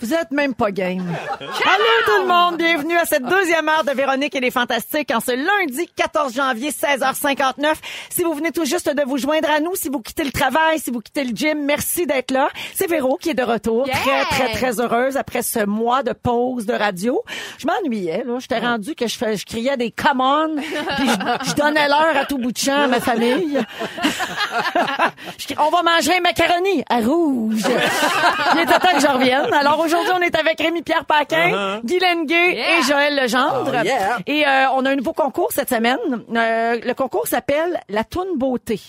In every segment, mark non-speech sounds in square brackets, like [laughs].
Vous êtes même pas game. Allô tout le monde, bienvenue à cette deuxième heure de Véronique et les Fantastiques en ce lundi 14 janvier 16h59. Si vous venez tout juste de vous joindre à nous, si vous quittez le travail, si vous quittez le gym, merci d'être là. C'est Véro qui est de retour, très très très heureuse après ce mois de pause de radio. Je m'ennuyais là, j'étais rendu que je, criais des come on, puis je, je donnais l'heure à tout bout de champ à ma famille. [laughs] On va manger un macaroni à rouge. Il était temps que je revienne. Alors aujourd'hui, on est avec Rémi-Pierre Paquin, Guy Lenguet et Joël Legendre. Oh, yeah. Et euh, on a un nouveau concours cette semaine. Euh, le concours s'appelle la toune beauté.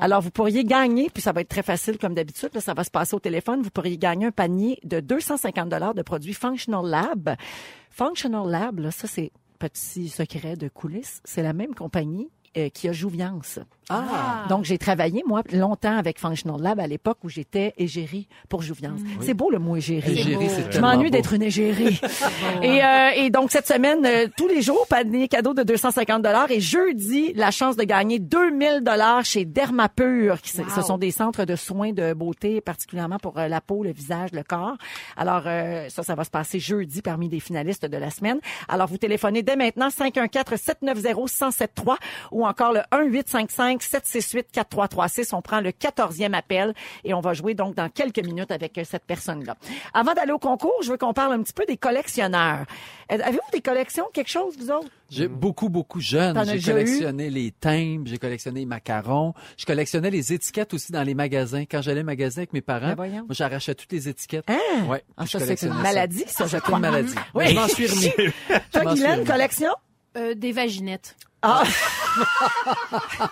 Alors vous pourriez gagner, puis ça va être très facile comme d'habitude, là, ça va se passer au téléphone. Vous pourriez gagner un panier de 250 dollars de produits Functional Lab. Functional Lab, là, ça c'est petit secret de coulisses. C'est la même compagnie euh, qui a Jouviance. Ah. Donc, j'ai travaillé, moi, longtemps avec Functional Lab à l'époque où j'étais égérie pour Jouviance. C'est beau le mot égérie. Égérie, c'est Je m'ennuie d'être une égérie. [laughs] et, euh, et donc, cette semaine, euh, tous les jours, panier cadeau de 250 dollars. Et jeudi, la chance de gagner 2000 dollars chez Dermapur. Qui, Ce sont des centres de soins de beauté, particulièrement pour euh, la peau, le visage, le corps. Alors, euh, ça, ça va se passer jeudi parmi les finalistes de la semaine. Alors, vous téléphonez dès maintenant 514-790-1073 ou encore le 1-855-768-4336. On prend le 14e appel et on va jouer donc dans quelques minutes avec cette personne-là. Avant d'aller au concours, je veux qu'on parle un petit peu des collectionneurs. Euh, Avez-vous des collections, quelque chose, vous autres? J'ai beaucoup, beaucoup jeune. J'ai collectionné les timbres, j'ai collectionné les macarons. Je collectionnais les étiquettes aussi dans les magasins. Quand j'allais au magasin avec mes parents, Ben moi, j'arrachais toutes les étiquettes. Hein? Ouais. Ah, ça, c'est une maladie, ça, je crois. une maladie. Oui. Je m'en suis remis. [laughs] Toi, Guylaine, collection? Euh, des vaginettes. Ah! [laughs]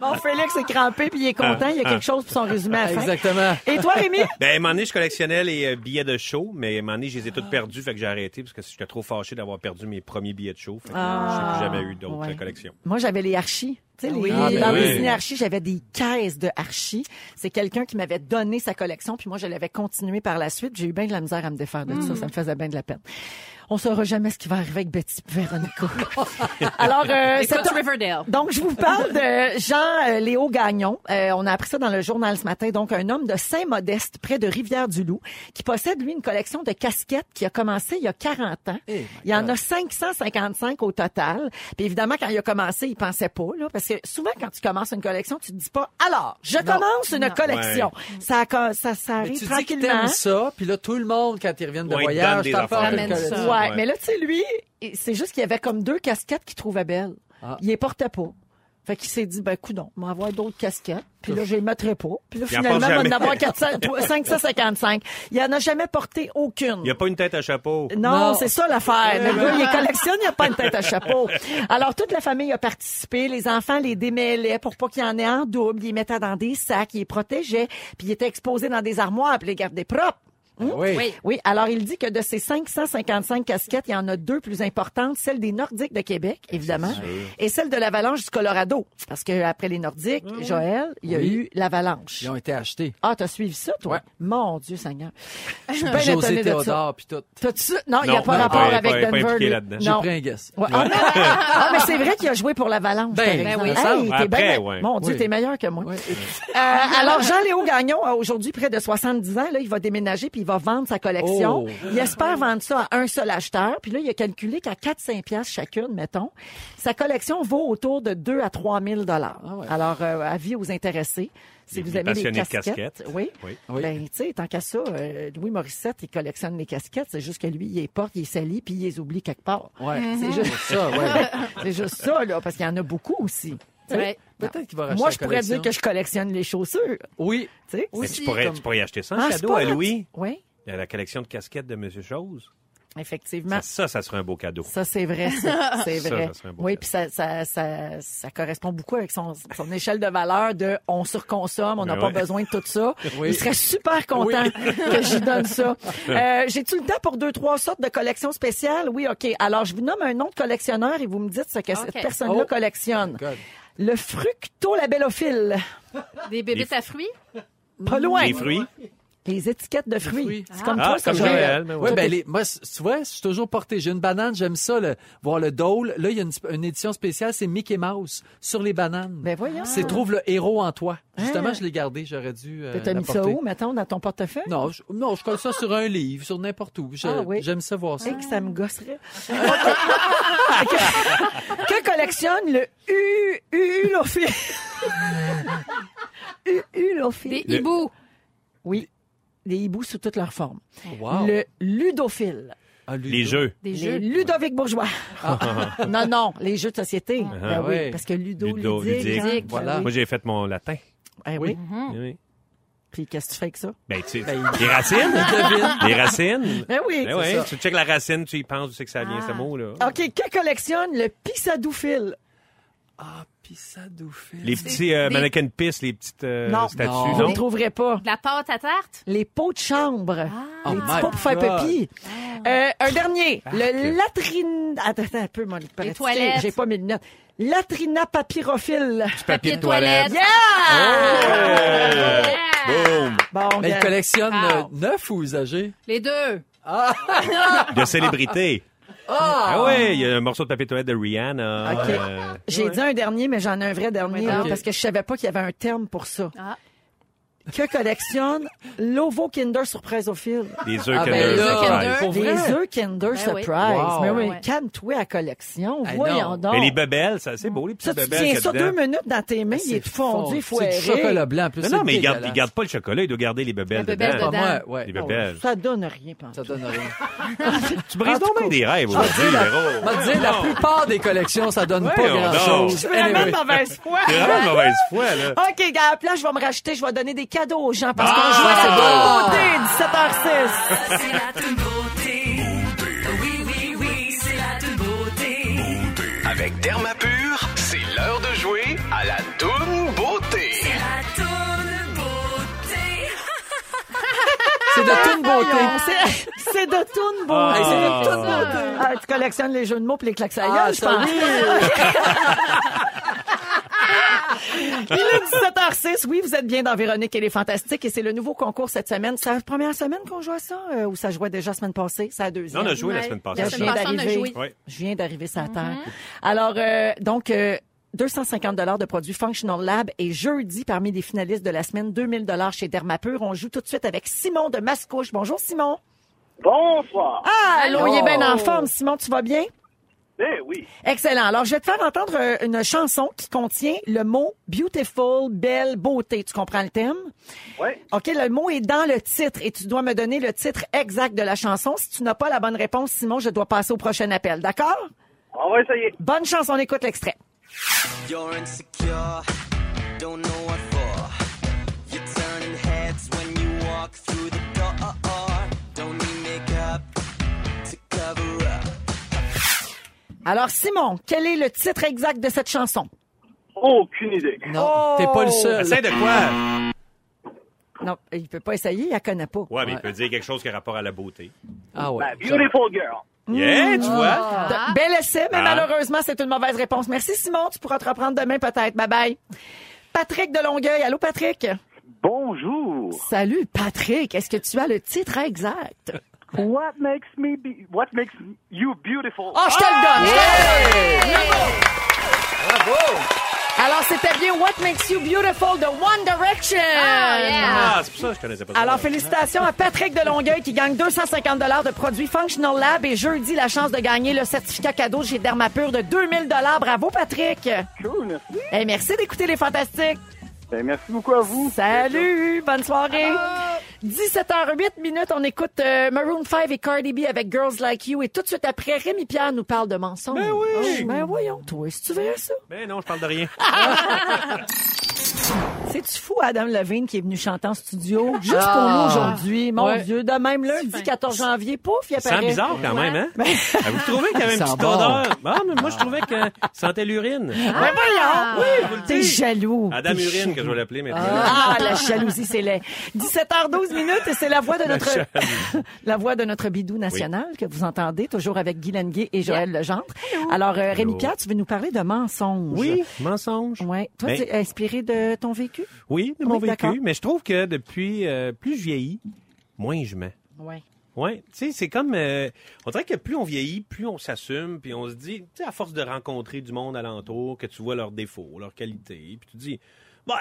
bon, Félix est crampé puis il est content. Il y a quelque chose pour son résumé à fin. Exactement. Et toi, Rémi? Ben, à un moment donné, je collectionnais les euh, billets de show, mais à un moment donné, je les ai tous perdus, fait que j'ai arrêté parce que j'étais trop fâché d'avoir perdu mes premiers billets de show. Fait que Ah. j'ai plus jamais eu d'autres Ouais. euh, collections. Moi, j'avais les archis. Tu sais, les, Ah, ben dans oui. les ciné archis, j'avais des caisses de archis. C'est quelqu'un qui m'avait donné sa collection, puis moi, je l'avais continué par la suite. J'ai eu bien de la misère à me défaire de ça. Ça me faisait bien de la peine. On saura jamais ce qui va arriver avec Betty et Véronica. [laughs] Alors, euh, Écoute Riverdale. donc, je vous parle de Jean-Léo Gagnon. Euh, on a appris ça dans le journal ce matin. Donc, un homme de Saint-Modeste, près de Rivière-du-Loup, qui possède, lui, une collection de casquettes qui a commencé il y a 40 ans. Eh il y en a 555 au total. Puis évidemment, quand il a commencé, il pensait pas, là, parce que souvent, quand tu commences une collection, tu te dis pas, alors, je commence une collection. Ça, a- ça, ça Mais arrive tu dis que tranquillement. ça, puis là, tout le monde, quand ils reviennent de Ouais, voyage, t'en parles. Ouais, Ouais. mais là, tu sais, lui, c'est juste qu'il y avait comme deux casquettes qu'il trouvait belles. Ah. Il les portait pas. Fait qu'il s'est dit, ben, coudon, on va avoir d'autres casquettes. Puis là, je les mettrai pas. Puis là, Il en finalement, on va en avoir 400, 555. Il en a jamais porté aucune. Il n'y a pas une tête à chapeau. Non, Non. c'est ça l'affaire. Le gars, il les [laughs] collectionne, il n'y a pas une tête à chapeau. Alors, toute la famille a participé. Les enfants les démêlaient pour pas qu'il y en ait en double. Ils les mettaient dans des sacs, ils les protégeaient, puis ils étaient exposés dans des armoires, puis ils les gardaient propres. Oui. Oui. Oui, alors il dit que de ces 555 casquettes, il y en a deux plus importantes, celle des Nordiques de Québec, évidemment, et celle de l'Avalanche du Colorado. Parce que après les Nordiques, Joël, il y a Oui. eu l'Avalanche. Ils ont été achetés. Ah, t'as suivi ça, toi? Ouais. Mon Dieu Seigneur. Je suis [laughs] bien José étonnée de ça. Théodore, puis tout. T'as-tu... Non, il n'y a pas non, rapport pas- pas- avec pas Denver. là-dedans. J'ai pris un guess. Ouais. Ah, [laughs] ah, mais c'est vrai qu'il a joué pour l'Avalanche. Ben, ben oui. Hey, t'es bien- ouais. Mon Dieu, Oui. t'es meilleur que moi. Oui. Euh, alors, Jean-Léo Gagnon a aujourd'hui près de 70 ans. Là, il va déménager puis il va vendre sa collection. Oh. Il espère vendre ça à un seul acheteur. Puis là, il a calculé qu'à 4-5 piastres chacune, mettons, sa collection vaut autour de 2 à 3 000 dollars. Ah ouais. Alors, euh, avis aux intéressés. Si vous aimez les casquettes, casquettes. oui. Oui. Ben, tu sais, tant qu'à ça, euh, Louis Morissette, il collectionne les casquettes. C'est juste que lui, il les porte, il les salit, puis il les oublie quelque part. Ouais. C'est juste Ça, ouais. [laughs] c'est juste ça, là, parce qu'il y en a beaucoup aussi. Ouais. Peut-être qu'il va racheter Moi, la je pourrais dire que je collectionne les chaussures. Oui. Tu sais? Mais Aussi, tu, pourrais, comme- tu pourrais y acheter ça en Ah, cadeau à. Louis. Oui, Il y a la collection de casquettes de Monsieur Chose. effectivement. Ça, ça, ça serait un beau cadeau. Ça, c'est vrai. ça. [laughs] C'est Ça, vrai. ça serait un beau oui, cadeau. puis ça, ça, ça, ça correspond beaucoup avec son, son échelle de valeur de on surconsomme, on n'a Ben pas ouais. besoin de tout ça. [laughs] Oui. Il serait super content [laughs] que j'y donne ça. Euh, J'ai-tu le temps pour deux, trois sortes de collections spéciales? Oui, OK. Alors, je vous nomme un nom de collectionneur et vous me dites ce que cette OK. personne-là Oh. collectionne. God. Le fructolabellophile. Des bébés à fruits? Pas loin. Les fruits. Les étiquettes de fruits. fruits. C'est comme Ah, toi, c'est ça, comme Joël. Joël. mais Oui, ouais. ben les, moi, tu vois, je suis toujours porté. J'ai une banane, j'aime ça, le, voir le dole. Là, il y a une, une édition spéciale, c'est Mickey Mouse sur les bananes. Ben voyons. C'est Trouve le héros en toi. Justement, Hein? je l'ai gardé, j'aurais dû euh, T'as mis ça où, mettons, dans ton portefeuille? Non, je, non, je colle ça sur un livre, sur n'importe où. Je- Ah oui. J'aime ça voir ça. Et que ça me gosserait. [laughs] que, que collectionne le U, ulophile? [laughs] U, ulophile. Des hiboux. Oui. Les hiboux sous toutes leurs formes. Wow. Le ludophile. Ah, Ludo. Les jeux. Des Les jeux. Ludovic Bourgeois. [laughs] non, non, les jeux de société. Ben oui, ouais. parce que ludo, Ludo, ludique. ludique. hein. Voilà. Ben Moi, oui. j'ai fait mon latin. Eh oui. Oui, oui. Puis qu'est-ce que tu fais avec ça? Ben, tu sais, Ben, les racines. Les racines. Ben oui. Ben ça. tu checkes la racine, tu y penses, tu sais que ça vient, Ah. ce mot-là. OK, que collectionne le pissadophile? Ah, pis ça douffait. Les petits euh, des- mannequin piss, les petites euh, Non. statues, Non. Vous ne trouverez pas. De la pâte à tarte? Les pots de chambre. Oh les petits my pots pour faire pipi. Euh, un dernier. Le latrine... Attends, attends un peu, mon pratiquer. toilettes. J'ai pas mes lunettes. Latrina papyrophile. Papier de toilette. Yeah! Boom! Bon, Mais il bien. collectionne Wow. euh, neuf ou usagé? Les deux. De célébrité. Ah ouais, il y a un morceau de papier de toilette de Rihanna. OK. euh, J'ai dit un dernier, mais j'en ai un vrai dernier, là, parce que je savais pas qu'il y avait un terme pour ça. Ah. Que collectionne l'Ovo Kinder Surpriseophile? les œufs Ah, Kinder ben là, Surprise. Les œufs Kinder Ben oui. Surprise. Wow. Mais oui, Ouais. calme-toi à collection. Hey, Voyons non. donc. Mais les bebelles, ça, c'est beau, les ça, petites tu bebelles tiens qu'il y ça deux minutes dans tes mains, il est fondu, il faut C'est du chocolat blanc. en Plus, Non, mais il garde, il garde pas le chocolat, il doit garder les bebelles Les bebelles dedans. dedans. Pas moi, ouais. Les bebelles. Ça donne rien, pense. Ça donne rien. [laughs] Tu brises donc bien des rêves aujourd'hui, Véro. On va dire, la plupart des collections, ça donne pas Voyons grand donc. chose. Je suis vraiment de mauvaise foi. C'est vraiment mauvaise foi, là. [laughs] OK, gars, à la place, je vais me racheter, je vais donner des cadeaux aux gens parce qu'on Ah! joue à cette bonne beauté, 17h06. C'est la toute beauté. Oui, oui, oui, c'est la toute beauté. Avec Dermapur, c'est l'heure de jouer à la Toune Beauté. C'est la toute [laughs] beauté. C'est de toute beauté. C'est- de toute beauté. Ah. C'est de toute beauté. Ah, tu collectionnes les jeux de mots puis les claques à Ah, je ça pense. [laughs] Il est 17h06. Oui, vous êtes bien dans Véronique et les Fantastiques et c'est le nouveau concours cette semaine. C'est la première semaine qu'on joue à ça euh, ou ça jouait déjà la semaine passée? C'est la deuxième. Non, on a joué la semaine passée. Je semaine viens passée, on a d'arriver. Je viens d'arriver sur la terre. Alors, euh, donc, euh, 250 dollars de produits Functional Lab et jeudi, parmi les finalistes de la semaine, 2000 dollars chez Dermapur. On joue tout de suite avec Simon de Mascouche. Bonjour, Simon. Bonsoir. Ah, allô, il est bien en forme. Simon, tu vas bien? Eh oui. Excellent. Alors, je vais te faire entendre euh, une chanson qui contient le mot beautiful, belle, beauté. Tu comprends le thème? Oui. OK, le mot est dans le titre et tu dois me donner le titre exact de la chanson. Si tu n'as pas la bonne réponse, Simon, je dois passer au prochain appel. D'accord? On va essayer. Bonne chance, on écoute l'extrait. You're insecure, don't know what Alors, Simon, quel est le titre exact de cette chanson? Aucune idée. Non, t'es pas le seul. Essaye de quoi? Non, il peut pas essayer, il la connaît pas. Ouais, mais il peut dire quelque chose qui a rapport à la beauté. Ah ouais. Ben, beautiful girl. Yeah, tu vois? De- Bel essai, mais Ah. malheureusement, c'est une mauvaise réponse. Merci, Simon. Tu pourras te reprendre demain, peut-être. Bye-bye. Patrick de Longueuil. Allô, Patrick? Bonjour. Salut, Patrick. Est-ce que tu as le titre exact? What makes me be, what makes you beautiful? Oh, je te le donne. donne. Alors, c'était bien What Makes You Beautiful de One Direction. Ah, c'est pour ça que je connaissais pas ça. Alors, félicitations à Patrick de Longueuil qui gagne 250 de produits Functional Lab et jeudi, la chance de gagner le certificat cadeau chez Dermapur de 2000 Bravo, Patrick. Cool, merci. Et merci d'écouter les fantastiques. Ben, merci beaucoup à vous. Salut, bonne soirée. 17h08 minutes, on écoute euh, Maroon 5 et Cardi B avec Girls Like You. Et tout de suite après, Rémi Pierre nous parle de mensonges. Ben oui. Ben voyons, toi, si tu verrais ça? Ben non, je parle de rien. [laughs] C'est-tu fou, Adam Levine, qui est venu chanter en studio juste Ah. pour nous aujourd'hui? Mon Ouais. Dieu, de même lundi, fin. 14 janvier, pouf, il Ça apparaît. sent bizarre quand même, hein? Ben- [laughs] Ah, Vous trouvez qu'il y avait une petite bon. odeur? Ah, mais moi, je trouvais que ça sentait l'urine. Ben voyons! Oui, t'es jaloux. Adam Urine, que je vais l'appeler maintenant. Ah, la jalousie, c'est laid. 17h12 minutes et c'est la voix de notre [laughs] la voix de notre bidou national que vous entendez toujours avec Guy Lenguet et Joël Legendre. Alors euh, Rémi. Pierre, tu veux nous parler de mensonges? Oui, mensonge. Ouais. Toi, Ben- tu es inspiré de ton vécu? Oui, de mon Oui, vécu. Mais je trouve que depuis euh, plus je vieillis, moins je mens. Oui. Ouais, tu sais, c'est comme euh, on dirait que plus on vieillit, plus on s'assume, puis on se dit, tu sais, à force de rencontrer du monde alentour, que tu vois leurs défauts, leurs qualités, puis tu te dis,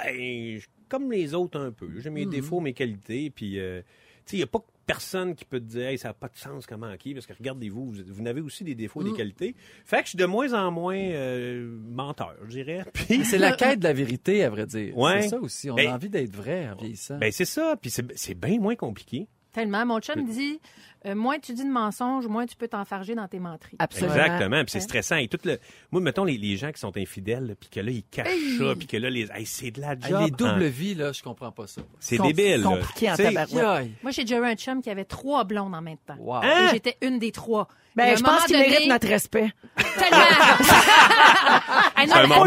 ben, je suis comme les autres un peu, j'ai mes défauts, mes qualités, puis euh, tu sais, il y a pas personne qui peut te dire, hey, ça n'a pas de sens comment qui, parce que regardez-vous, vous, vous n'avez aussi des défauts, des qualités. Fait que je suis de moins en moins euh, menteur, je dirais. [laughs] Puis C'est la quête de la vérité, à vrai dire. Ouais. C'est ça aussi. On Ben- a envie d'être vrai en vieillissant. ben c'est ça, puis c'est c'est bien moins compliqué. Tellement. Mon chum dit euh, moins tu dis de mensonges, moins tu peux t'enfarger dans tes menteries. Absolument. Exactement. Puis c'est stressant. Et tout le... Moi, mettons les, les gens qui sont infidèles, puis que là, ils cachent ça, puis que là, les... hey, c'est de la Hey, job. les doubles hein. vies, là, je comprends pas ça. C'est débile. là. compliqué en tabarouette. Moi, j'ai déjà eu un chum qui avait trois blondes en même temps. Wow. Hein? Et j'étais une des trois. Ben, je pense qu'il donné, mérite notre respect. Tellement. [laughs] C'est avait mormon?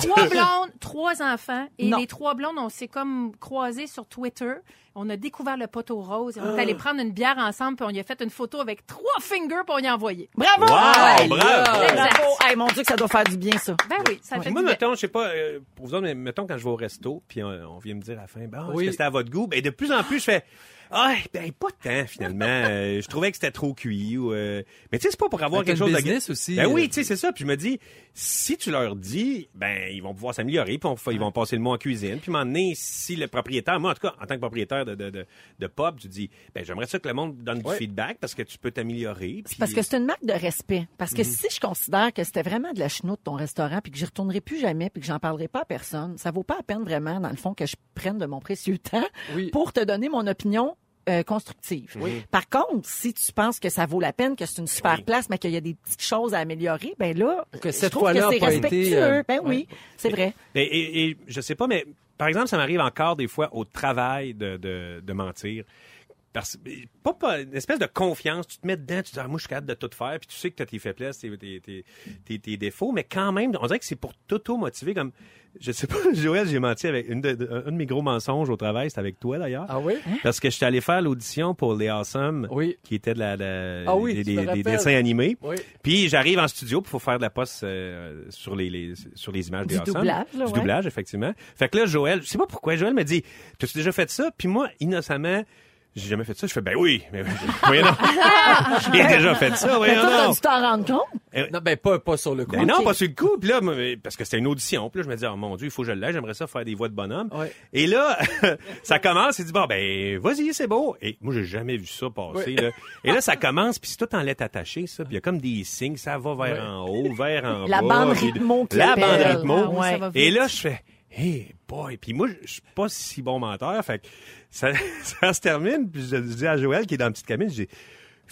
trois blondes, trois enfants. Et Non. les trois blondes, on s'est comme croisés sur Twitter. On a découvert le poteau rose. Et on est allé prendre une bière ensemble. Puis on y a fait une photo avec trois fingers. Puis on y a envoyé. Bravo! Wow, bravo! Exact. Hey, mon Dieu, que ça doit faire du bien, ça. Ben oui, ça fait Moi, du bien. mettons, je sais pas, euh, pour vous autres, mais mettons quand je vais au resto, puis on, on vient me dire à la fin, ben, est-ce Oui. que c'était à votre goût? Ben, de plus en plus, je fais, ah, ben, pas tant, finalement. [laughs] Euh, je trouvais que c'était trop cuit. Ou, euh, Mais tu sais, c'est pas pour avoir Ben, quelque chose de... business aussi, Ben oui, euh, tu sais, c'est ça. Puis je me dis, si tu leur dis, ben, ils vont pouvoir s'améliorer, puis on- ils vont passer le mot en cuisine. Puis m'emmener, si le propriétaire, moi, en tout cas, en tant que propriétaire de, de, de, de pub, tu dis, ben, j'aimerais ça que le monde donne du feedback parce que tu peux t'améliorer. puis- Parce que c'est une marque de respect. Parce Mhm. que si je considère que c'était vraiment de la chenoute ton restaurant puis que j'y retournerai plus jamais puis que j'en parlerai pas à personne, ça vaut pas la peine vraiment, dans le fond, que je prenne de mon précieux temps Oui. pour te donner mon opinion euh, constructive. Par contre, si tu penses que ça vaut la peine, que c'est une super Oui. place, mais qu'il y a des petites choses à améliorer, ben là, Que cette fois-là c'est respectueux. euh, ben oui, ouais. c'est vrai. Et, et, et je sais pas, mais par exemple, ça m'arrive encore des fois au travail de, de, de mentir. Parce, pas, pas une espèce de confiance, tu te mets dedans, tu te dis, ah, moi, je suis capable de tout faire, puis tu sais que tu as tes faiblesses, tes, tes, tes, tes, tes défauts, mais quand même, on dirait que c'est pour t'auto-motiver, comme, je sais pas, [laughs] Joël, j'ai menti avec une de, de- un de mes gros mensonges au travail, c'était avec toi d'ailleurs. Ah oui? Parce que je suis allé faire l'audition pour les Awesome, Oui. qui était de la, la- Ah oui, des, dessins animés. Oui. Puis j'arrive en studio, puis faut faire de la poste euh, sur les, les sur les images Du des Awesome. doublage, là, Du ouais. doublage, effectivement. Fait que là, Joël, je sais pas pourquoi, Joël me dit, t'as-tu déjà fait ça? Puis moi, innocemment, j'ai jamais fait ça. Je fais, ben oui, mais voyons donc. [laughs] J'ai déjà fait ça, Mais voyons toi, t'as donc. dû t'en rendre compte? Non, ben pas, pas sur le coup. Ben non, pas sur le coup. Puis là, parce que c'était une audition. Puis là, je me dis, oh mon Dieu, il faut que je l'aie. J'aimerais ça faire des voix de bonhomme. Ouais. Et là, [laughs] ça commence. Il dit, bon, ben, vas-y, c'est beau. Et moi, j'ai jamais vu ça passer. Là. [laughs] Et là, ça commence. Puis c'est tout en lettres attachées, ça. Puis il y a comme des signes. Ça va vers en haut, vers en La bas. bande rythmo La bande rythmo. ça va vite. Et là, je fais, hey boy. Puis moi, je suis pas si bon menteur. Fait que ça, [laughs] ça se termine. Puis je, dis à Joël, qui est dans la petite cabine, je dis,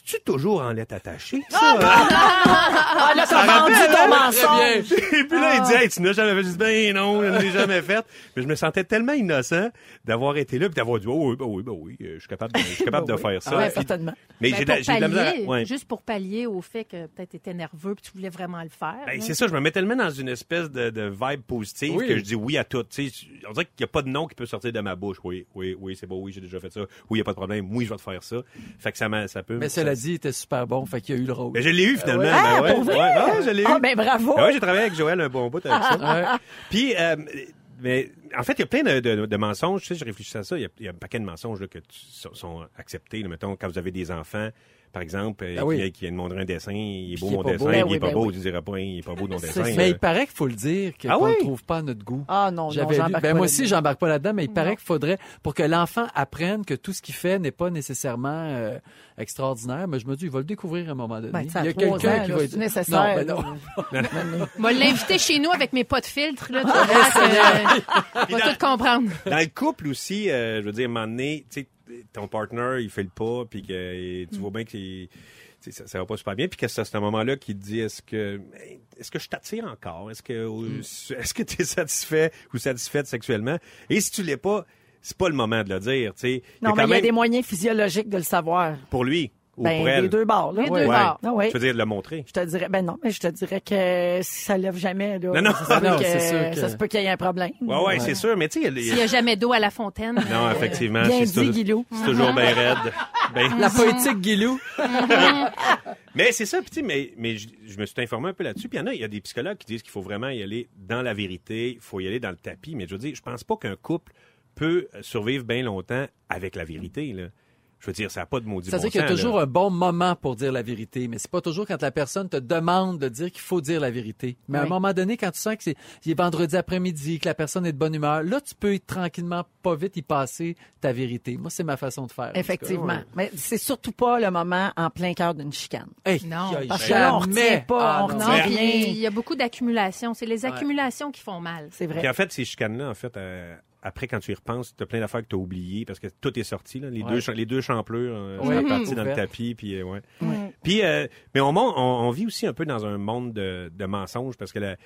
tu toujours en lettres attachées? ça? Ah, là, t'as vendu ton hein? mensonge. Et puis là, il dit, hey, tu n'as jamais fait. Je dis, ben non, je ne l'ai jamais fait. Mais je me sentais tellement innocent d'avoir été là puis d'avoir dit, oh oui, ben oui, ben oui, euh, je suis capable de, je suis capable de faire ça. Ah ouais, Puis- certainement. mais Ben, j'ai de la- misère. ouais. Juste pour pallier au fait que peut-être tu étais nerveux puis tu voulais vraiment le faire. Ben, là. c'est ça, je me mets tellement dans une espèce de, de vibe positive Oui. que je dis oui à tout. Tu sais, on dirait qu'il n'y a pas de nom qui peut sortir de ma bouche. Oui, oui, oui, c'est beau, oui, j'ai déjà fait ça. Oui, il n'y a pas de problème. Oui, je vais te faire ça. Fait que ça, ça peut. Mais ça- cela dit, il était super bon, fait qu'il a eu le rôle. Mais je l'ai eu finalement. ouais. Ben Ah, ouais, pour vrai? ouais, je l'ai eu. Ah, ben bravo. Ben ouais, j'ai travaillé avec Joël un bon bout avec ça. [laughs] Puis, euh, mais en fait, il y a plein de, de- de mensonges. Tu sais, je réfléchis à ça. Il y a, il y a un paquet de mensonges là, que tu- sont acceptés. là. mettons, quand vous avez des enfants, par exemple, euh, Ah oui. qui, qui viennent montrer un dessin, il est beau est mon pas dessin, beau. il Ben est oui, pas ben beau, oui. tu dirais pas, il est pas beau ton dessin. Mais il paraît qu'il faut le dire, Ah qu'on oui? ne trouve pas à notre goût. Ah non, non, ben pas moi aussi, j'embarque pas là-dedans, mais il paraît qu'il faudrait, pour que l'enfant apprenne que tout ce qu'il fait n'est pas nécessairement euh, extraordinaire, mais je me dis, il va le découvrir à un moment donné. Ben, il y a quelqu'un ans, qui là, va c'est dire- nécessaire, Non, ben [laughs] l'inviter chez nous avec mes pas de filtre. Là, tu vas voir que, euh, on va tout comprendre. Dans le couple aussi, euh, je veux dire, à un moment donné, tu sais, ton partner, il fait le pas, puis que tu vois bien que ça, ça va pas super bien, puis que c'est à ce moment-là qu'il te dit est-ce que est-ce que je t'attire encore? Est-ce que ou- est-ce que tu es satisfait ou satisfaite sexuellement? Et si tu l'es pas, c'est pas le moment de le dire, tu sais. Non, mais il y a même des moyens physiologiques de le savoir. pour lui ou Ben, pour elle. les deux bords, là. Les deux Ouais. bords. Ah oui. Je veux dire de le montrer. Je te dirais, ben non, mais je te dirais que si ça lève jamais, là, Non, non. ça, se peut Non, que- c'est sûr que- ça se peut qu'il y ait un problème. Ouais, ouais, c'est sûr, mais tu sais, S'il n'y a jamais d'eau à la fontaine. non, effectivement, Bien c'est dit, toujours- Guilou. c'est toujours bien raide. [laughs] Ben- La poétique Guilou. [laughs] Mais c'est ça, sais, mais, mais je, je me suis informé un peu là-dessus. Puis il y en a, il y a des psychologues qui disent qu'il faut vraiment y aller dans la vérité, il faut y aller dans le tapis. Mais je veux dire, je pense pas qu'un couple peut survivre bien longtemps avec la vérité. Là. Je veux dire, ça n'a pas de maudit C'est-à-dire bon qu'il y a toujours là. un bon moment pour dire la vérité, mais c'est pas toujours quand la personne te demande de dire qu'il faut dire la vérité. Mais à un Oui. moment donné, quand tu sens que c'est il est vendredi après-midi, que la personne est de bonne humeur, là, tu peux tranquillement, pas vite, y passer ta vérité. Moi, c'est ma façon de faire. Effectivement. Ouais. Mais c'est surtout pas le moment en plein cœur d'une chicane. Hey, Non. Parce que là, on jamais. retient pas, Ah, on retient rien. il y a beaucoup d'accumulations. C'est les accumulations qui font mal. C'est vrai. Puis en fait, ces chicanes-là, en fait, euh, après, quand tu y repenses, tu as plein d'affaires que tu as oubliées parce que tout est sorti. Là. Les, Ouais. deux, les deux champlures euh, Ouais. sont partis Mhm. dans le tapis. Puis, euh, ouais. Puis, euh, mais on, on, on vit aussi un peu dans un monde de, de mensonges parce que la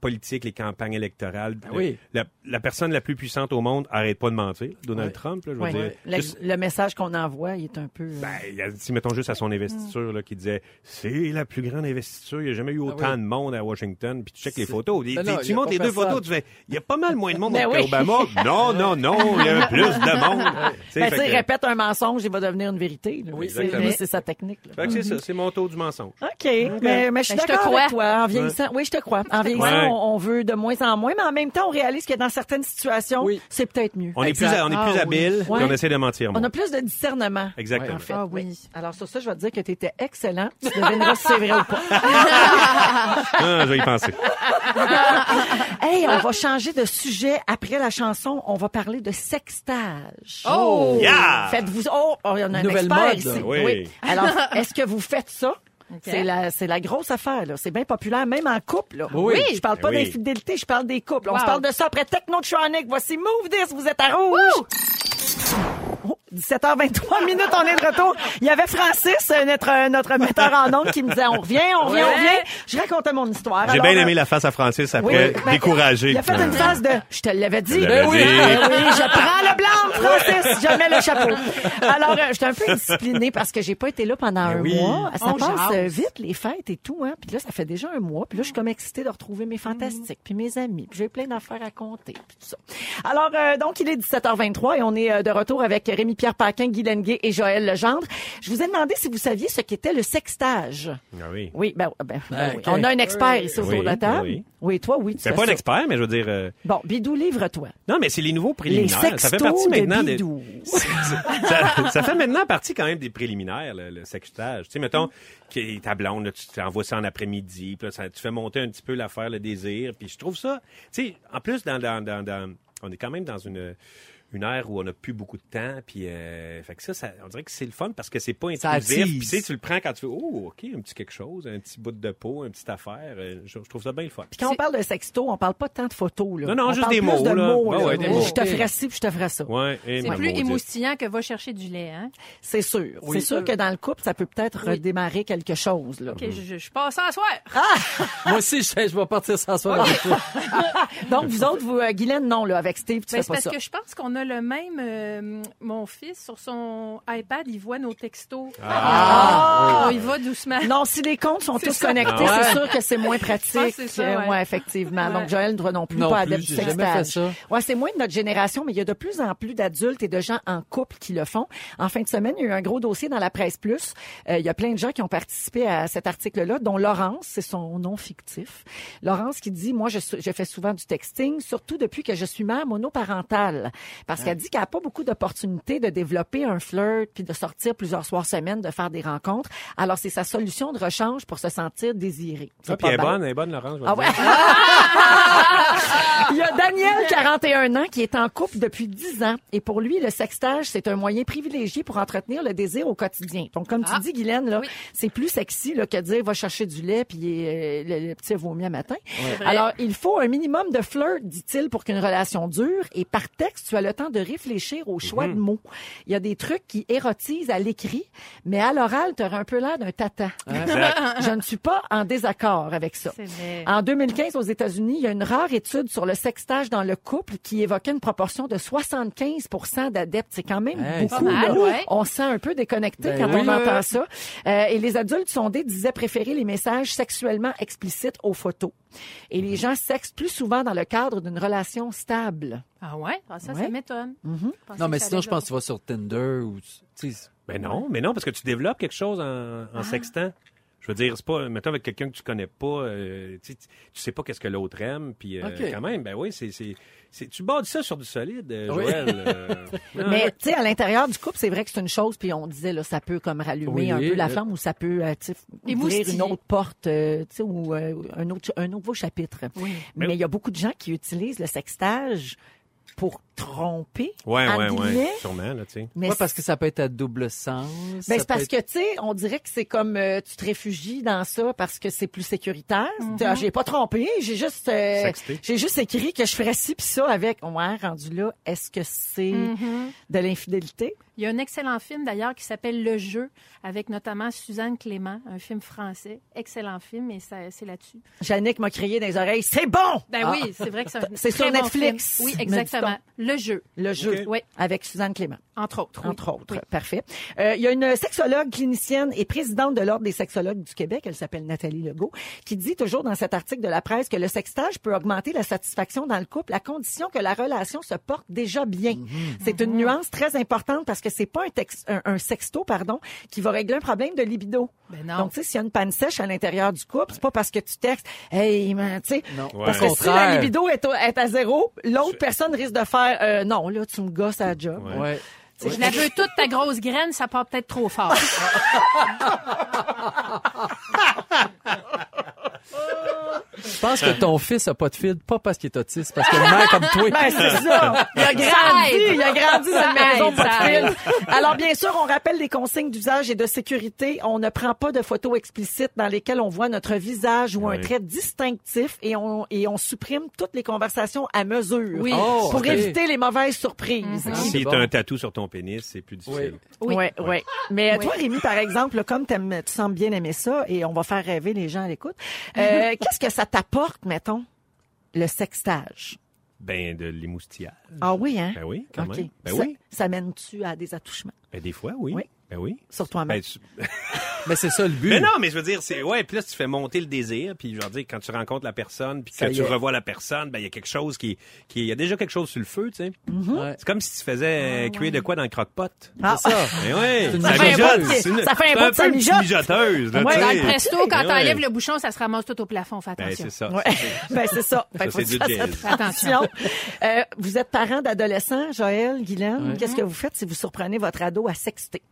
politique, les campagnes électorales, Ben le- oui. la, la personne la plus puissante au monde arrête pas de mentir. Donald. Trump, là, je veux dire. Le, Juste- le message qu'on envoie, il est un peu... euh, ben, a dit, mettons juste à son investiture, là, qui disait c'est la plus grande investiture. Il n'y a jamais eu autant Ah oui. de monde à Washington. Puis tu checkes les photos. Tu- non, pas les deux ça. photos, tu fais il y a pas mal moins de monde qu'Obama. non, non, non, il y a [laughs] plus de monde. Ben, tu que- répète un mensonge, il va devenir une vérité. là. Oui, c'est, sa technique. c'est ça, c'est mon taux du mensonge. OK. Mais, mais je suis Ben, d'accord crois. avec toi. En vieillissant, oui, je te crois. En vieillissant, Ouais. on, on veut de moins en moins, mais en même temps, on réalise que dans certaines situations, Oui. c'est peut-être mieux. On est plus, on est Ah plus oui. habile, Ouais. on essaie de mentir On moins. a plus de discernement. Exactement. En fait. Ah Oui. oui. Alors sur ça, je vais te dire que tu étais excellent. Tu devineras si c'est vrai ou pas. Ah, je vais y penser. [laughs] Hey, on va changer de sujet après la chanson. On va parler de sextage. Oh! Yeah! Faites-vous oh, oh, il y en a un Nouvelle expert mode, ici. là. Oui. Alors, est-ce que vous faites ça? C'est la, c'est la grosse affaire, là. C'est bien populaire, même en couple, là. Oui. Je parle pas Oui. d'infidélité, je parle des couples. On se parle de ça après Technotronic. Voici Move This, vous êtes à rouge. Oh, 17h23 minutes, on est de retour. Il y avait Francis, notre, notre metteur en ondes, qui me disait, on revient, on revient, on revient. Je racontais mon histoire. J'ai bien aimé la face à Francis oui, après, ben, découragé. Il a fait une phase de Je te l'avais dit. Je Ben oui, dit. ben oui, je prends le blanc, Francis, je mets le chapeau. Alors, euh, j'étais un peu indisciplinée parce que j'ai pas été là pendant un oui. mois. Ça On passe jase. euh, vite, les fêtes et tout, hein. Puis là, ça fait déjà un mois. Puis là, je suis comme excitée de retrouver mes fantastiques, puis mes amis. Puis j'ai plein d'affaires à compter, puis tout ça. Alors, euh, donc, il est 17h23 et on est euh, de retour avec Rémi-Pierre Paquin, Guy Lenguet et Joël Legendre. Je vous ai demandé si vous saviez ce qu'était le sextage. Ah oui. Oui, ben, ben, ben Ah, on a un expert ici autour Oui, de la table. oui. Oui, toi, oui. tu C'est pas un expert, mais je veux dire. euh, Bon, Bidou, livre-toi. Non, mais c'est les nouveaux Les préliminaires. ça fait sextos partie de maintenant des. Bidou. [laughs] ça, ça fait maintenant partie quand même des préliminaires, le, le sextage. Tu sais, mettons, que ta blonde, là, tu t'envoies ça en après-midi, puis tu fais monter un petit peu l'affaire, le désir, puis je trouve ça, tu sais, en plus, dans, dans, dans, dans- on est quand même dans une une ère où on n'a plus beaucoup de temps, puis euh, fait que ça, ça, on dirait que c'est le fun parce que c'est pas intrusif. Puis tu sais, tu le prends quand tu fais, oh, ok, un petit quelque chose, un petit bout de peau, une petite affaire. euh, je, je trouve ça bien le fun. Puis quand on parle de sexto, on parle pas tant de photos. Là. Non, non, On juste parle des plus mots, de là. mots. Ouais, là. ouais, des Je mots. te ferai ci, puis je te ferai ça. Ouais, et C'est plus maudite. émoustillant que va chercher du lait, hein? C'est sûr. Oui. C'est sûr que dans le couple, ça peut peut-être Oui. redémarrer quelque chose. Là. OK, je, je, je passe à soir. [laughs] Moi aussi, je, je vais partir sans soir. [laughs] Donc, vous autres, vous, euh, Guylaine, non, là, avec Steve, tu Ben, fais c'est pas parce ça. que je pense qu'on a le même. euh, mon fils, sur son iPad, il voit nos textos. Ah! On y va doucement. Non, si les comptes sont tous ça. connectés, Ah ouais. c'est sûr que c'est moins pratique. Ah, c'est ça, ouais. ouais, effectivement. Ouais. Donc, Joël ne doit non plus Non pas plus, adepte du j'ai jamais sextage. fait ça. Ouais, c'est moins de notre génération, mais il y a de plus en plus d'adultes et de gens en couple qui le font. En fin de semaine, il y a eu un gros dossier dans la presse plus. Euh, il y a plein de gens qui ont participé à cet article-là, dont Laurence, c'est son nom fictif. Laurence qui dit, moi, je fais souvent du texting, surtout depuis que je suis mère monoparentale. Parce qu'elle dit qu'elle n'a pas beaucoup d'opportunités de développer un flirt, puis de sortir plusieurs soirs semaine, de faire des rencontres. Alors, c'est sa solution de rechange pour se sentir désirée. Ah, puis elle est bonne, elle est bonne, Laurence. je Ah ouais. [laughs] Il y a Daniel, [laughs] 41 ans, qui est en couple depuis 10 ans. Et pour lui, le sextage, c'est un moyen privilégié pour entretenir le désir au quotidien. Donc, comme tu Ah. dis, Guylaine, là, Oui. c'est plus sexy là, que de dire va chercher du lait puis euh, le, le petit vomi à matin. Alors, il faut un minimum de flirt, dit-il, pour qu'une relation dure. Et par texte, tu as le le temps de réfléchir au choix Mhm. de mots. Il y a des trucs qui érotisent à l'écrit, mais à l'oral, tu un peu l'air d'un tata. [laughs] Je ne suis pas en désaccord avec ça. En 2015, aux États-Unis, il y a une rare étude sur le sextage dans le couple qui évoquait une proportion de 75 d'adeptes. C'est quand même Hey, beaucoup. mal, là. ouais. On se sent un peu déconnecté Ben quand oui. on entend ça. Euh, et les adultes sondés disaient préférer les messages sexuellement explicites aux photos. Et les gens sextent plus souvent dans le cadre d'une relation stable. Ah ouais? Ah, ça, Ouais. ça m'étonne. Mhm. Je Non, mais que sinon, je pense que tu vas sur Tinder ou... tu sais, Ben non, mais non, parce que tu développes quelque chose en, Ah. en sextant. Je veux dire, c'est pas, mettons avec quelqu'un que tu connais pas, euh, tu, sais, tu- tu sais pas qu'est-ce que l'autre aime, puis euh, Ok. quand même, ben oui, c'est, c'est, c'est- tu bades ça sur du solide, euh, Oui. Joël. euh. [laughs] Ah, Mais tu sais, à l'intérieur du couple, c'est vrai que c'est une chose. Puis on disait là, ça peut comme rallumer Oui, un peu la euh, flamme ou ça peut euh, tu sais, ouvrir une autre porte, euh, tu sais, ou euh, un autre un nouveau chapitre. Oui. Mais il y a beaucoup de gens qui utilisent le sextage pour tromper. ouais, ouais, ouais, sûrement, là, tu sais. Mais Ouais, parce que ça peut être à double sens. Ben, c'est parce être- que, tu sais, on dirait que c'est comme euh, tu te réfugies dans ça parce que c'est plus sécuritaire. Mhm. T'as- J'ai pas trompé, j'ai juste euh, j'ai juste écrit que je ferais ci puis ça avec. Ouais, rendu là, est-ce que c'est Mhm. de l'infidélité? Il y a un excellent film d'ailleurs qui s'appelle Le Jeu, avec notamment Suzanne Clément, un film français. Excellent film, et ça, c'est là-dessus. Jannick m'a crié dans les oreilles, c'est bon! Ben Ah, oui, c'est vrai que c'est un C'est sur bon Netflix, film. Oui, me exactement. Le Jeu, Le jeu Oui. avec Suzanne Clément. entre autres. oui. entre autres. Oui. Parfait. Euh, il y a une sexologue clinicienne et présidente de l'Ordre des sexologues du Québec, elle s'appelle Nathalie Legault, qui dit toujours dans cet article de la presse que le sextage peut augmenter la satisfaction dans le couple à condition que la relation se porte déjà bien. C'est une nuance très importante parce que c'est pas un, tex- un, un sexto pardon qui va régler un problème de libido. Ben non. Donc tu sais s'il y a une panne sèche à l'intérieur du couple, c'est pas parce que tu textes hey man, tu sais Non. Ouais. parce que si la libido est, au- est à zéro, l'autre personne risque de faire euh, non là tu me gosses à la job. Ouais. Ouais. Je la veux toute ta grosse graine, ça part peut-être trop fort. [laughs] [laughs] Je pense que ton fils a pas de fil, pas parce qu'il est autiste, parce qu'il a une mère comme toi. [laughs] Ben, c'est ça. Il a grandi, il a grandi dans une Ça maison pas de fil. Alors, bien sûr, on rappelle les consignes d'usage et de sécurité. On ne prend pas de photos explicites dans lesquelles on voit notre visage ou un trait distinctif et on, et on supprime toutes les conversations à mesure. Oui. Oh, Pour éviter les mauvaises surprises. Ah, Si c'est tu bon. as un tatou sur ton pénis, c'est plus difficile. Oui. Ouais, ouais. Mais Oui. toi, Rémi, par exemple, comme tu sembles bien aimer ça, et on va faire rêver les gens à l'écoute, euh, qu'est-ce que ça t'apporte, mettons, le sextage? Ben, de l'émoustillage. Ah oui, hein? Ben oui, quand même. Ben ça, oui. ça mène-tu à des attouchements? Ben, des fois, oui. Oui. Ben oui. sur toi-même? Ben, tu- Mais c'est ça le but. Mais non, mais je veux dire, c'est ouais, puis là tu fais monter le désir, puis je veux dire quand tu rencontres la personne, puis Ça quand tu revois la personne, ben il y a quelque chose qui qui il y a déjà quelque chose sur le feu, tu sais. Ouais. C'est comme si tu faisais euh, cuire de quoi dans le croque-pot. Ah. C'est ça. Mais [laughs] ouais, C'est une ça fait mijote, de- une- ça fait un de peu ça une petite mijote. mijoteuse, là, Ouais. tu Dans le presto, quand Mais ouais. t'enlèves le bouchon, ça se ramasse tout au plafond. Fais Ben, attention. c'est ça. Ouais. [laughs] ben, c'est ça. Faut c'est du jazz. attention. Euh, vous êtes parent d'adolescents, Joël, Guylaine. Ouais. Qu'est-ce que vous faites si vous surprenez votre ado à sexter?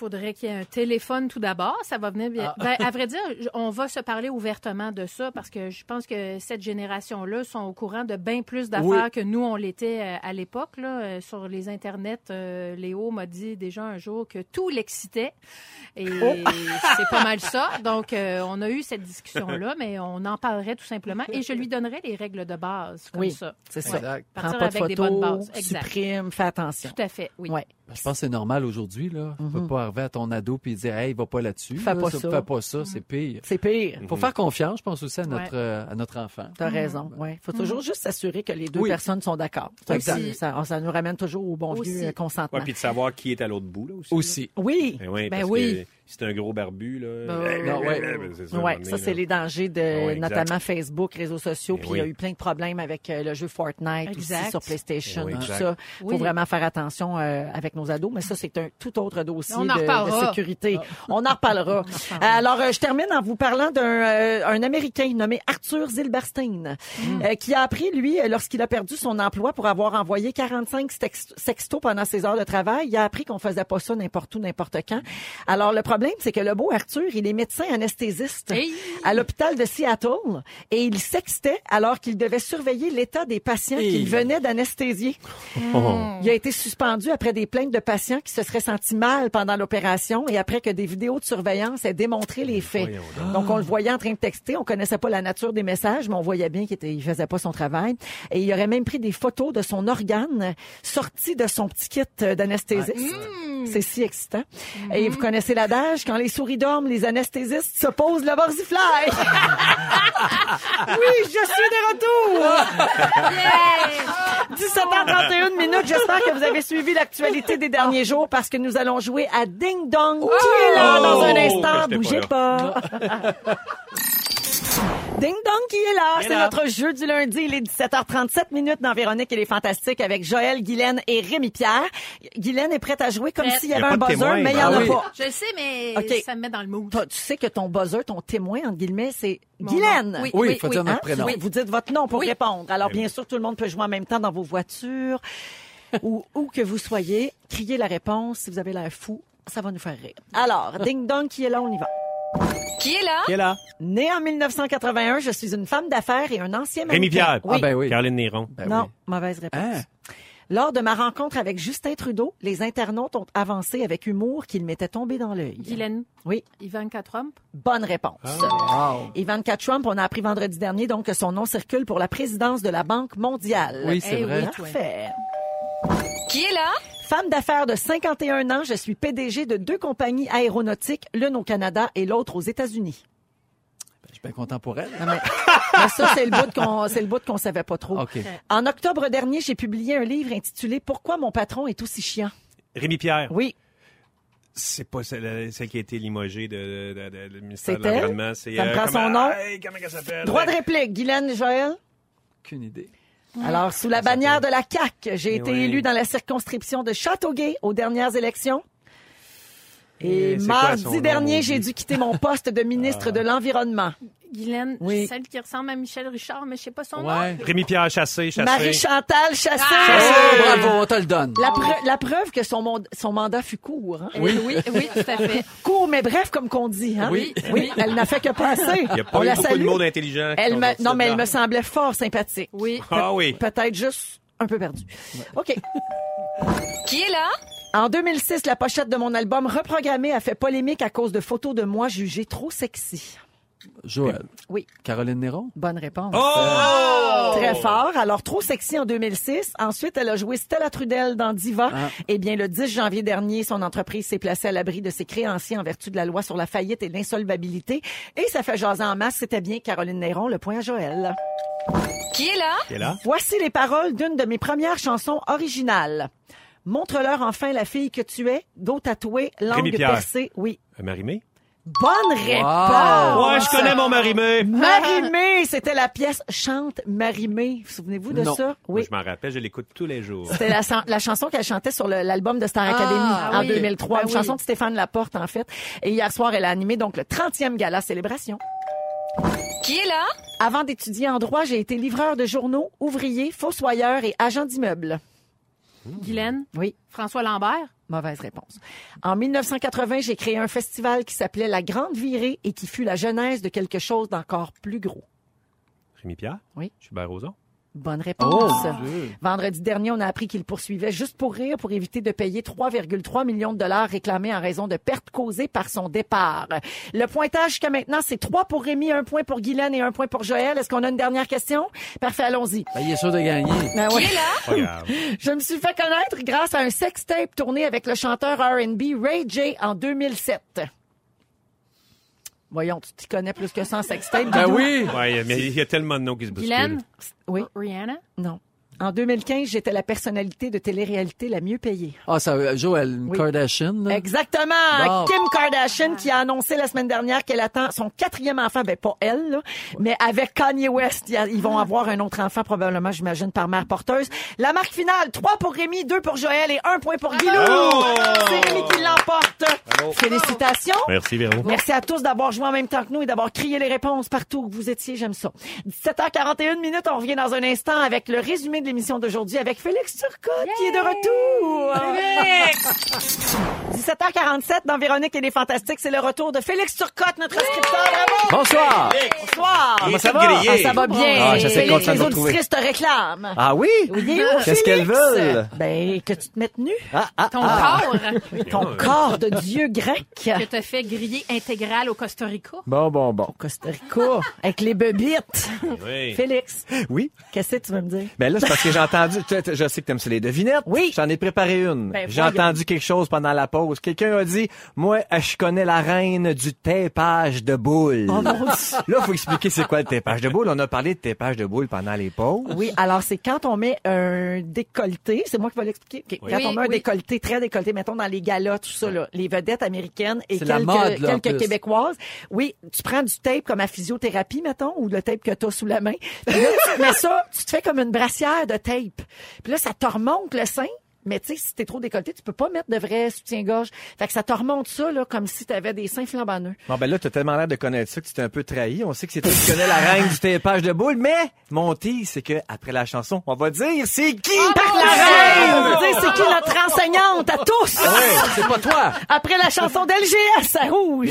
Faudrait qu'il y ait un téléphone tout d'abord. Ça va venir bien. Ah. Ben, à vrai dire, on va se parler ouvertement de ça parce que je pense que cette génération-là sont au courant de bien plus d'affaires Oui. que nous, on l'était euh, à l'époque. Là, Euh, sur les internets, euh, Léo m'a dit déjà un jour que tout l'excitait. Et Oh! [laughs] c'est pas mal ça. Donc, euh, on a eu cette discussion-là, [laughs] mais on en parlerait tout simplement. Et je lui donnerais les règles de base, comme Oui, ça. c'est Ouais. ça. Exact. Prends pas de avec des photos, bonnes bases. Exact. supprime, fais attention. Tout à fait, oui. Ouais. Ben, Je pense que c'est normal aujourd'hui, là. Tu peux pas arriver à ton ado puis dire, hey, va pas là-dessus. Fais là. pas ça. Fais pas ça, c'est pire. C'est pire. Faut faire confiance, je pense aussi à notre, Ouais. euh, à notre enfant. T'as raison. Ouais. Faut toujours juste s'assurer que les deux Oui. personnes sont d'accord. Exact. Ça, ça, nous ramène toujours au bon Aussi. vieux consentement. Ouais, puis de savoir qui est à l'autre bout là aussi. Aussi. Oui. Ben oui, Ben parce oui. que c'est un gros barbu là. Ben, non, ouais. ben, c'est ça, Ouais, ça c'est les dangers de Ouais, notamment Facebook, réseaux sociaux, puis il y a oui. eu plein de problèmes avec euh, le jeu Fortnite Exact. aussi sur PlayStation, oui, tout exact. ça. Faut Oui. vraiment faire attention euh, avec nos ados, mais ça c'est un tout autre dossier On en de, de sécurité. [laughs] On en reparlera. Alors euh, je termine en vous parlant d'un euh, un américain nommé Arthur Zilberstein Hmm. euh, qui a appris lui euh, lorsqu'il a perdu son emploi pour avoir envoyé 45 sex- sextos pendant ses heures de travail, il a appris qu'on faisait pas ça n'importe où n'importe quand. Alors le problème c'est que le beau Arthur, il est médecin anesthésiste Hey! à l'hôpital de Seattle et il sextait alors qu'il devait surveiller l'état des patients Hey. qu'il venait d'anesthésier. Oh. Il a été suspendu après des plaintes de patients qui se seraient sentis mal pendant l'opération et après que des vidéos de surveillance aient démontré les faits. Donc, on le voyait en train de texter. On connaissait pas la nature des messages, mais on voyait bien qu'il était, il faisait pas son travail. Et il aurait même pris des photos de son organe sorti de son petit kit d'anesthésiste. C'est si excitant. Et vous connaissez l'adage, quand les souris dorment, les anesthésistes se posent le borzifly. [laughs] oui, je suis de retour. 17h31 minutes. J'espère que vous avez suivi l'actualité des derniers jours parce que nous allons jouer à Ding Dong qui est là dans un instant? J'étais Bougez pas. [laughs] Ding Dong qui est là. C'est notre jeu du lundi. Il est 17h37 minutes dans Véronique et les Fantastiques avec Joël, Guylaine et Rémi Pierre. Guylaine est prête à jouer comme s'il y avait un buzzer, témoin, mais il y ben en a oui. pas. Je le sais, mais ça me met dans le mood. Toi, tu sais que ton buzzer, ton témoin, entre guillemets, c'est Guylaine. Oui, Oui, oui, il faut oui. dire notre Hein? prénom. Oui, vous dites votre nom pour Oui. répondre. Alors, bien sûr, tout le monde peut jouer en même temps dans vos voitures [laughs] ou où que vous soyez. Criez la réponse. Si vous avez l'air fou, ça va nous faire rire. Alors, [laughs] Ding Dong qui est là, on y va. Qui est là? Qui est là? Né en 1981, je suis une femme d'affaires et un ancien Rémi. Pierre. Oui. Ah ben oui. Caroline Néron. Ben non, oui. mauvaise réponse. Hein? Lors de ma rencontre avec Justin Trudeau, les internautes ont avancé avec humour qu'il m'était tombé dans l'œil. Guylaine, Oui, Ivanka Trump. bonne réponse. Wow. Ivanka Trump, on a appris vendredi dernier donc que son nom circule pour la présidence de la Banque mondiale. Oui, c'est Eh vrai. oui. Parfait. Qui est là? Femme d'affaires de 51 ans, je suis PDG de deux compagnies aéronautiques, l'une au Canada et l'autre aux États-Unis. Je suis bien content pour elle. Non, mais, mais ça, c'est le bout qu'on, c'est le bout qu'on savait pas trop. En octobre dernier, j'ai publié un livre intitulé Pourquoi mon patron est aussi chiant. Rémi Pierre. Oui, C'est pas celle, celle qui a été limogée de, de, de- ministère de C'est elle? l'Environnement. C'est, Ça me prend comment- son nom? Hey, comment elle s'appelle? droit de réplique, Guylaine Joël? Aucune idée. Alors, sous la bannière de la CAQ, j'ai Eh été oui. élu dans la circonscription de Châteauguay aux dernières élections. Et Et c'est quoi mardi dernier, j'ai dû quitter mon poste de ministre de l'Environnement. Guylaine, Oui. celle qui ressemble à Michel Richard, mais je sais pas son nom. Ouais. Rémi Pierre Chassé, Chassé. Marie-Chantal Chassé. Oh, bravo, on te le donne. La, pre- la preuve que son, mon- son mandat fut court. hein. Oui, oui, oui, tout à fait. [laughs] Court, mais bref, comme qu'on dit. Hein? Oui. oui. Elle n'a fait que passer. Il n'y a On pas eu la beaucoup salue. de mots intelligents. qui Elle me, non, mais elle me semblait fort sympathique. Oui. Ah oui. Peut-être juste un peu perdue. OK. Qui est là? En 2006, la pochette de mon album Reprogrammé a fait polémique à cause de photos de moi jugées trop sexy. Joël. Oui. Caroline Néron? Bonne réponse. Oh! Très fort. Alors, trop sexy en 2006. Ensuite, elle a joué Stella Trudel dans Diva. Ah. Eh bien, le 10 janvier dernier, son entreprise s'est placée à l'abri de ses créanciers en vertu de la loi sur la faillite et l'insolvabilité. Et ça fait jaser en masse. C'était bien Caroline Néron, le point à Joël. Qui est là? Qui est là? Voici les paroles d'une de mes premières chansons originales. Montre-leur enfin la fille que tu es, dos tatoué, langue percée. Oui. Euh, Marie-Mé? Bonne réponse! Ouais, je connais mon Marie-Mé. Marie-Mé, c'était la pièce Chante Marie-Mé. Vous souvenez-vous de Non. ça? Moi, je m'en rappelle, je l'écoute tous les jours. C'était la, la chanson qu'elle chantait sur l'album de Star Academy Ah, en oui. 2003. Ben une oui. chanson de Stéphane Laporte, en fait. Et hier soir, elle a animé donc le 30e gala célébration. Qui est là? Avant d'étudier en droit, j'ai été livreur de journaux, ouvrier, fossoyeur et agent d'immeuble. Guylaine, Oui. François Lambert? Mauvaise réponse. En 1980, j'ai créé un festival qui s'appelait La Grande Virée et qui fut la genèse de quelque chose d'encore plus gros. Rémi Pierre? Oui. Hubert Rozon? Bonne réponse. Oh, Dieu. Vendredi dernier, on a appris qu'il poursuivait juste pour rire pour éviter de payer 3,3 millions de dollars réclamés en raison de pertes causées par son départ. Le pointage jusqu'à maintenant, c'est 3 pour Rémi, un point pour Guylaine et un point pour Joël. Est-ce qu'on a une dernière question? Parfait, allons-y. Ben, il est sûr de gagner. Ben ouais. Qui est là? Pas grave. [laughs] Je me suis fait connaître grâce à un sextape tourné avec le chanteur R&B Ray J en 2007. Voyons, tu t'y connais plus que ça en sextape. Ben oui. Ouais, mais il y a tellement de noms qui se bousculent. Guylaine, Oui, Rihanna? non. En 2015, j'étais la personnalité de télé-réalité la mieux payée. Ah, ça, euh, Joël, Oui. Kardashian. là? Exactement. Bon. Kim Kardashian qui a annoncé la semaine dernière qu'elle attend son quatrième enfant. Ben, pas elle, là, mais avec Kanye West. Ils vont avoir un autre enfant, probablement, j'imagine, par mère porteuse. La marque finale, 3 pour Rémi, 2 pour Joël et 1 point pour Guilou. C'est Rémi qui l'emporte. Félicitations. Merci, Véro. Merci à tous d'avoir joué en même temps que nous et d'avoir crié les réponses partout où vous étiez. J'aime ça. 17h41 minutes. On revient dans un instant avec le résumé de l'émission d'aujourd'hui avec Félix Turcotte qui est de retour. 17 7h47 dans Véronique et les Fantastiques. C'est le retour de Félix Turcotte, notre scripteur. Bravo! Bonsoir. Bonsoir. Comment ça va? Ah, ça va bien. Ah, j'essaie de les, continuer auditrices te réclament. Ah oui? Oui, Qu'est-ce qu'elles Félix. veulent? Ben, que tu te mettes nu. Ah, ah, Ton ah. corps Ton corps de dieu grec. que t'as fait griller intégral au Costa Rica. Bon, bon, bon. Costa Rica, avec les bebites. Oui. Félix, Oui? qu'est-ce que tu veux me dire? Ben là, c'est parce que j'ai entendu, je sais que t'aimes ça les devinettes. Oui. J'en ai préparé une. Ben, j'ai entendu quelque chose pendant la pause. Quelqu'un a dit, moi, je connais la reine du tapage de boules. Oh, mon Dieu. Là, faut expliquer c'est quoi le tapage de boules. On a parlé de tapage de boules pendant les pauses. Oui, alors c'est quand on met un décolleté, c'est moi qui vais l'expliquer. Quand on met un oui. décolleté, très décolleté, mettons dans les galas, tout ça, là, les vedettes américaines et quelques, mode, là, en quelques québécoises. Oui, tu prends du tape comme à physiothérapie, mettons, ou le tape que tu as sous la main. Puis là, tu mets ça, tu te fais comme une brassière de tape. Puis là, ça te remonte le sein. Mais tu sais, si t'es trop décolleté, tu peux pas mettre de vrai soutien-gorge. Fait que ça te remonte ça, là, comme si t'avais des seins flambant neufs. Bon, ben là, t'as tellement l'air de connaître ça que tu t'es un peu trahi. On sait que c'est toi qui connais la reine du tapage de boules, mais mon tease, c'est que après la chanson, on va dire c'est qui? La reine! C'est qui notre enseignante à tous? Ouais, c'est pas toi. Après la chanson d'LGS à Rouge.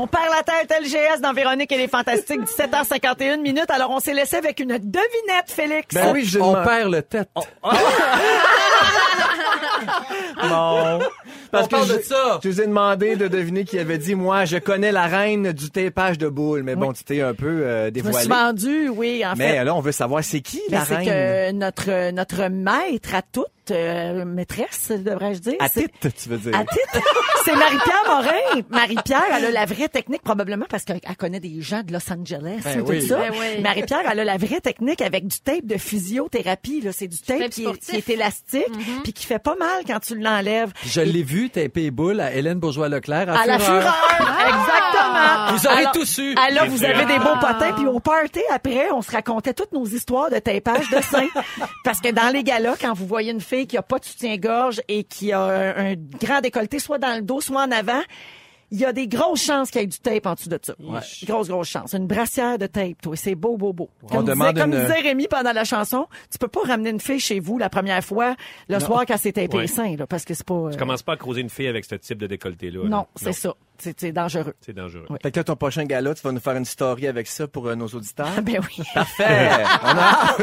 On perd la tête LGS dans Véronique et les Fantastiques, 17h51 minutes. Alors, on s'est laissé avec une devinette, Félix. Ben oui, je On demande- perd le tête. [laughs] Non. Parce On parle je, de ça. je vous ai demandé de deviner qui avait dit, moi, je connais la reine du tapage de boules. Mais bon, tu t'es un peu euh, Je me dévoilé. suis vendue, oui, en Mais là, on veut savoir c'est qui la c'est reine? que notre, notre maître à toutes, euh, maîtresse, devrais-je dire. À titre, tu veux dire. À titre, c'est Marie-Pierre Morin. Marie-Pierre, elle a la vraie technique, probablement parce qu'elle connaît des gens de Los Angeles Ben et tout ça. Ben oui. Marie-Pierre, elle a la vraie technique avec du tape de physiothérapie. Là. C'est du tape, tape qui, est, sportif. qui est élastique puis qui fait pas mal quand tu l'enlèves. Je l'ai vu taper les boules à Hélène Bourgeois-Leclerc à, À la Fureur. fureur, exactement. Vous aurez Alors- tout su. Alors, vous avez des beaux potins, puis au party, après, on se racontait toutes nos histoires de tapage de seins. [laughs] Parce que dans les galas, quand vous voyez une fille qui a pas de soutien-gorge et qui a un, un grand décolleté, soit dans le dos, soit en avant, il y a des grosses chances qu'il y ait du tape en dessous de ça. Grosse, grosse chance. Une brassière de tape, toi. C'est beau, beau, beau. On Comme, disait, demande comme une- disait Rémi pendant la chanson, tu peux pas ramener une fille chez vous la première fois, le soir, quand c'est tapé Ouais. les seins, là, parce que c'est pas... euh, Tu commences pas à creuser une fille avec ce type de décolleté-là. là. Non, c'est ça. C'est dangereux. C'est dangereux. Fait que là, ton prochain gala, tu vas nous faire une story avec ça pour euh, nos auditeurs? [laughs] Ben oui. Parfait. [laughs] On a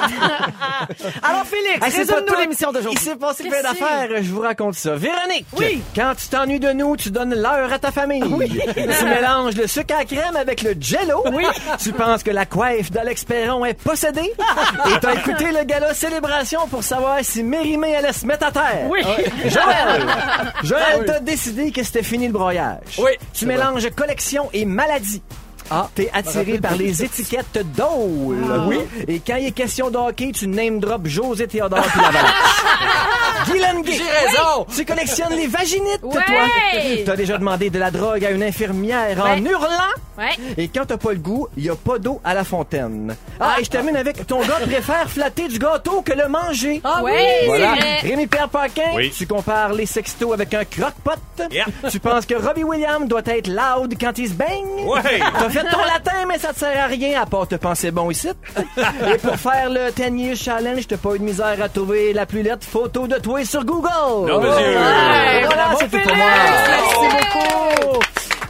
[laughs] Alors, Félix, Hey, résume-nous l'émission Il d'aujourd'hui. s'est passé plein d'affaires, je vous raconte ça. Véronique! Oui. Quand tu t'ennuies de nous, tu donnes l'heure à ta famille. Tu mélanges le sucre à crème avec le jello. Oui. Tu penses que la coiffe d'Alex Perron est possédée. Et t'as écouté le gala Célébration pour savoir si Mérimée allait se mettre à terre. Oui. Joël! Joël, t'as décidé que c'était fini le broyage. Oui. Tu mélanges collection et maladie. Ah. T'es attiré par les étiquettes Dole. Oui. Et quand il est question de hockey, tu name drop José Théodore puis l'Avalanche. [laughs] Guylaine Gay. J'ai raison. Tu collectionnes les vaginites, Ouais. toi. T'as déjà demandé de la drogue à une infirmière en hurlant. Ouais. Et quand t'as pas le goût, il y a pas d'eau à la fontaine. Ah, et je termine avec ton gars préfère flatter du gâteau que le manger. Ah oui, Voilà. Rémi Pierre Paquin, Oui. tu compares les sextos avec un croque-pot. Yeah. Tu penses que Robbie Williams doit être loud quand il se baigne? Ouais. T'as fait ton latin, mais ça te sert à rien à part te penser bon ici. [laughs] Et pour faire le 10 years challenge, t'as pas eu de misère à trouver la plus lettre photo de toi sur Google. Non, monsieur. Ouais, Voilà, bravo, c'est tout Félix. pour moi. Merci beaucoup.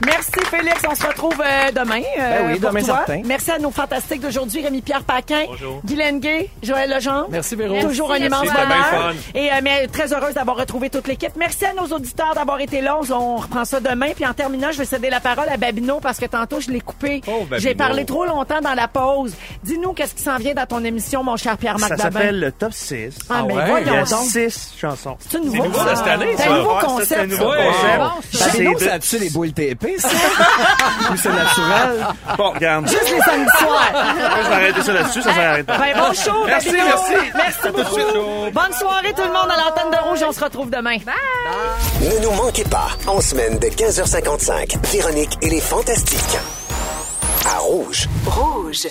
Merci Félix, on se retrouve euh, demain. euh, Ben oui, pour demain toi. certain. Merci à nos fantastiques d'aujourd'hui, Rémi-Pierre Paquin, Bonjour. Guylaine Gay, Joël Legendre. Merci, Véro. Toujours un Merci, immense c'était bien bonheur. fun. Et euh, mais très heureuse d'avoir retrouvé toute l'équipe. Merci à nos auditeurs d'avoir été là. On, on reprend ça demain. Puis en terminant, je vais céder la parole à Babino parce que tantôt je l'ai coupé. Oh, Babino. J'ai parlé trop longtemps dans la pause. Dis-nous qu'est-ce qui s'en vient dans ton émission, mon cher Pierre-Marc Ça s'appelle le top 6. Ah, mais ouais? Il y voyons a donc. 6 chansons. C'est nouveau. nouveau de cette année, C'est ça. un nouveau Ouais, ça, c'est un nouveau ça. concept. Bon, ça. C'est ça de- a-tu les boules TP, ça? [laughs] Ou c'est naturel? Bon, regarde. Juste les samedis soirs. Je vais arrêter ça là-dessus, ça s'arrête pas. Ben, bon show, Merci, Babino. merci. Merci beaucoup. Bonne soirée tout le monde à l'antenne de Rouge. On se retrouve demain. Ne nous manquez pas, en semaine de 15h55, Véronique et les Fantastiques. À Rouge. Rouge.